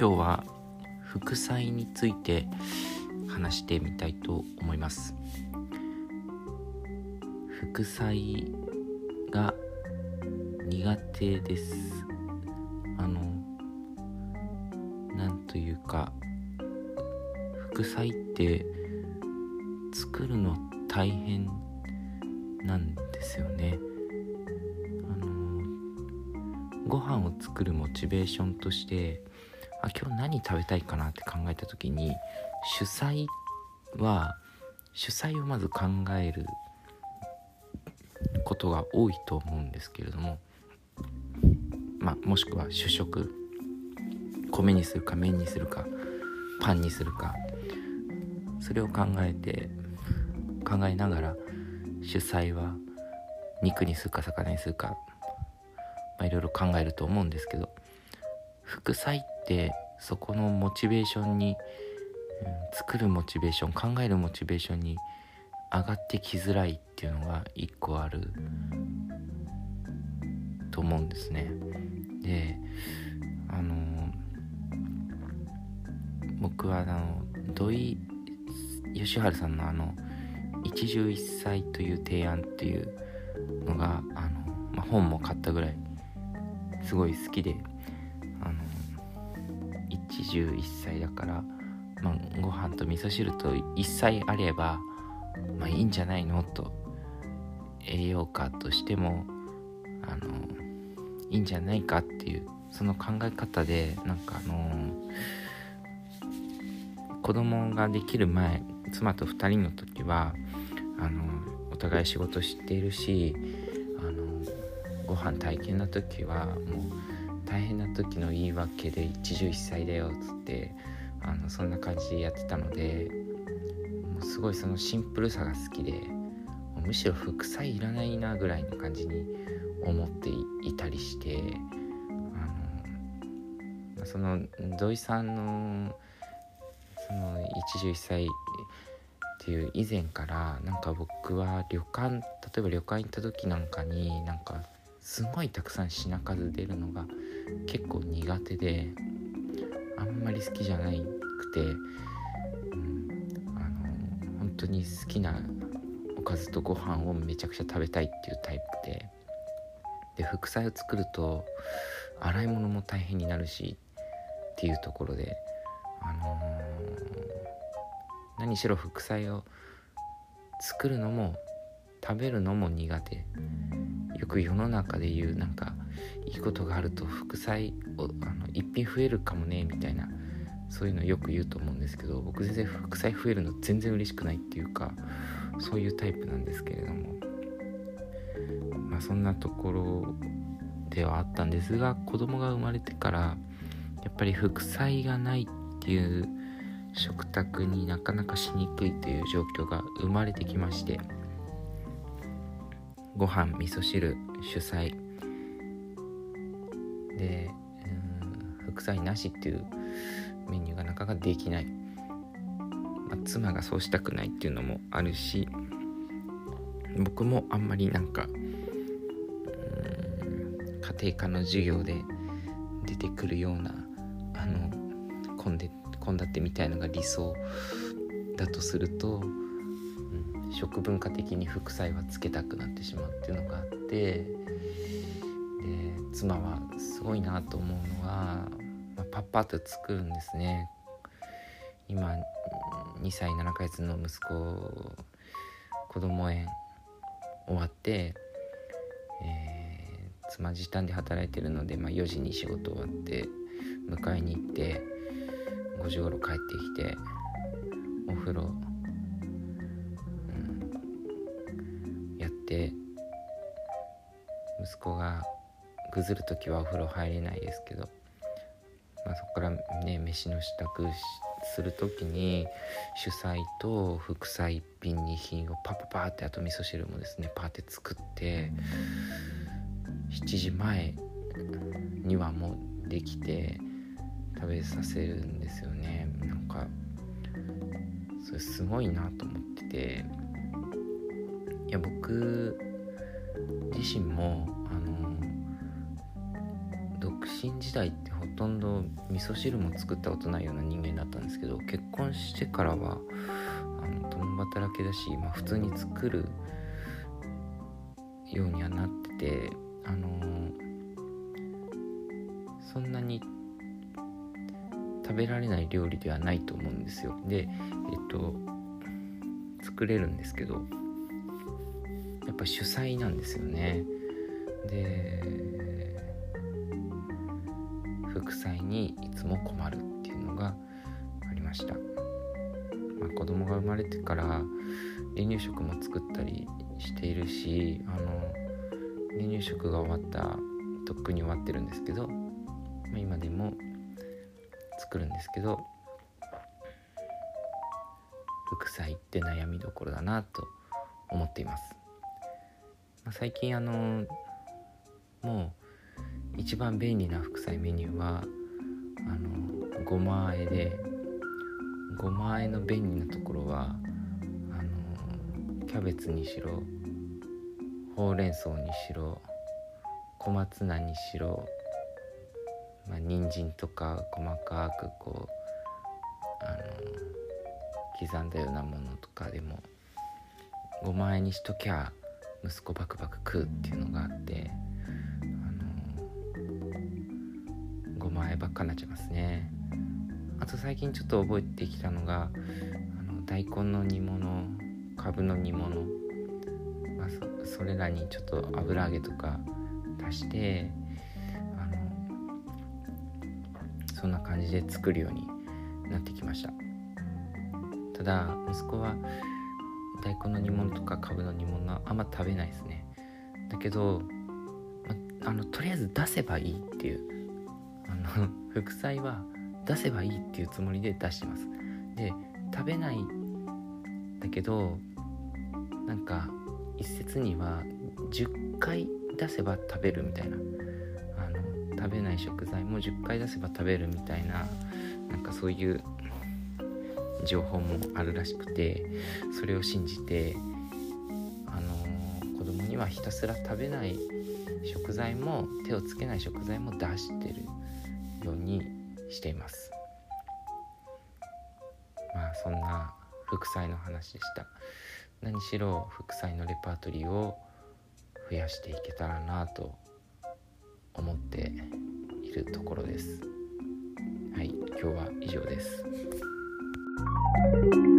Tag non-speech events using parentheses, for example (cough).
今日は副菜について話してみたいと思います。副菜が苦手です。あのなんというか副菜って作るの大変なんですよね。あのご飯を作るモチベーションとしてあ今日何食べたいかなって考えた時に主菜は主菜をまず考えることが多いと思うんですけれどもまあもしくは主食米にするか麺にするかパンにするかそれを考えて考えながら主菜は肉にするか魚にするか、まあ、いろいろ考えると思うんですけど副菜ってそこのモチベーションに、うん、作るモチベーション考えるモチベーションに上がってきづらいっていうのが一個あると思うんですね。であの僕はあの土井善晴さんのあの一汁一菜という提案っていうのがあの、まあ、本も買ったぐらいすごい好きで一汁一菜だから、まあ、ご飯と味噌汁と一菜あれば、まあ、いいんじゃないのと栄養価としてもあのいいんじゃないかっていうその考え方でなんかあの子供ができる前妻と2人の時はあのお互い仕事しているしあのご飯体験の時はもう大変な時の言い訳で一汁一菜だよっつってあのそんな感じでやってたのですごいそのシンプルさが好きでむしろ副菜いらないなぐらいの感じに思っていたりしてあのその土井さんのその一汁一菜っていう以前からなんか僕は旅館例えば旅館行った時なんかになんかすごいたくさん品数出るのが結構苦手であんまり好きじゃなくて、うん、あの本当に好きなおかずとご飯をめちゃくちゃ食べたいっていうタイプで。で副菜を作ると洗い物も大変になるしっていうところであのー、何しろ副菜を作るのも食べるのも苦手。よく世の中で言うなんかいいことがあると副菜をあの一品増えるかもねみたいなそういうのよく言うと思うんですけど僕全然副菜増えるの全然嬉しくないっていうかそういうタイプなんですけれども。まあそんなところではあったんですが子供が生まれてからやっぱり副菜がないっていう食卓になかなかしにくいという状況が生まれてきましてご飯味噌汁主菜。で副菜なしっていうメニューがなかなかできない、まあ、妻がそうしたくないっていうのもあるし僕もあんまりなんか家庭科の授業で出てくるようなあの献立みたいのが理想だとすると食文化的に副菜はつけたくなってしまうっていうのがあってで妻はすごいなと思うのは、まあ、パッパッと作るんですね。今2歳7ヶ月の息子子供園終わって、えー、妻時短で働いてるので、まあ、4時に仕事終わって迎えに行って5時頃帰ってきてお風呂て息子がぐずる時はお風呂入れないですけど、まあ、そこからね飯の支度する時に主菜と副菜一品二品をパパパってあと味噌汁もですねパーって作って7時前にはもうできて食べさせるんですよね。なんかそれすごいなと思ってて。いや僕自身もあの独身時代ってほとんど味噌汁も作ったことないような人間だったんですけど結婚してからはあの共働きだし、まあ、普通に作るようにはなっててあの、そんなに食べられない料理ではないと思うんですよ。でえっと作れるんですけど主催なんですよね。で副菜にいつも困るっていうのがありました、まあ、子供が生まれてから離乳食も作ったりしているしあの離乳食が終わったとっくに終わってるんですけど、まあ、今でも作るんですけど副菜って悩みどころだなと思っています、最近あのもう一番便利な副菜メニューはあのごまあえでごまあえの便利なところはあのキャベツにしろほうれん草にしろ小松菜にしろまあ人参とか細かくこうあの刻んだようなものとかでもごまあえにしときゃ息子バクバク食うっていうのがあってごまあえばっかになっちゃいますね。あと最近ちょっと覚えてきたのがあの大根の煮物かぶの煮物、まあ、それらにちょっと油揚げとか足してあのそんな感じで作るようになってきました。ただ息子は大根の煮物とかかぶの煮物はあんま食べないですね。だけど、まあのとりあえず出せばいいっていうあの (laughs) 副菜は出せばいいっていうつもりで出してます。で食べないだけどなんか一説には10回出せば食べるみたいな。あの食べない食材も10回出せば食べるみたいななんかそういう情報もあるらしくてそれを信じてあの子供にはひたすら食べない食材も手をつけない食材も出してるようにしています。まあそんな副菜の話でした。何しろ副菜のレパートリーを増やしていけたらなと思っているところです。はい今日は以上です。Música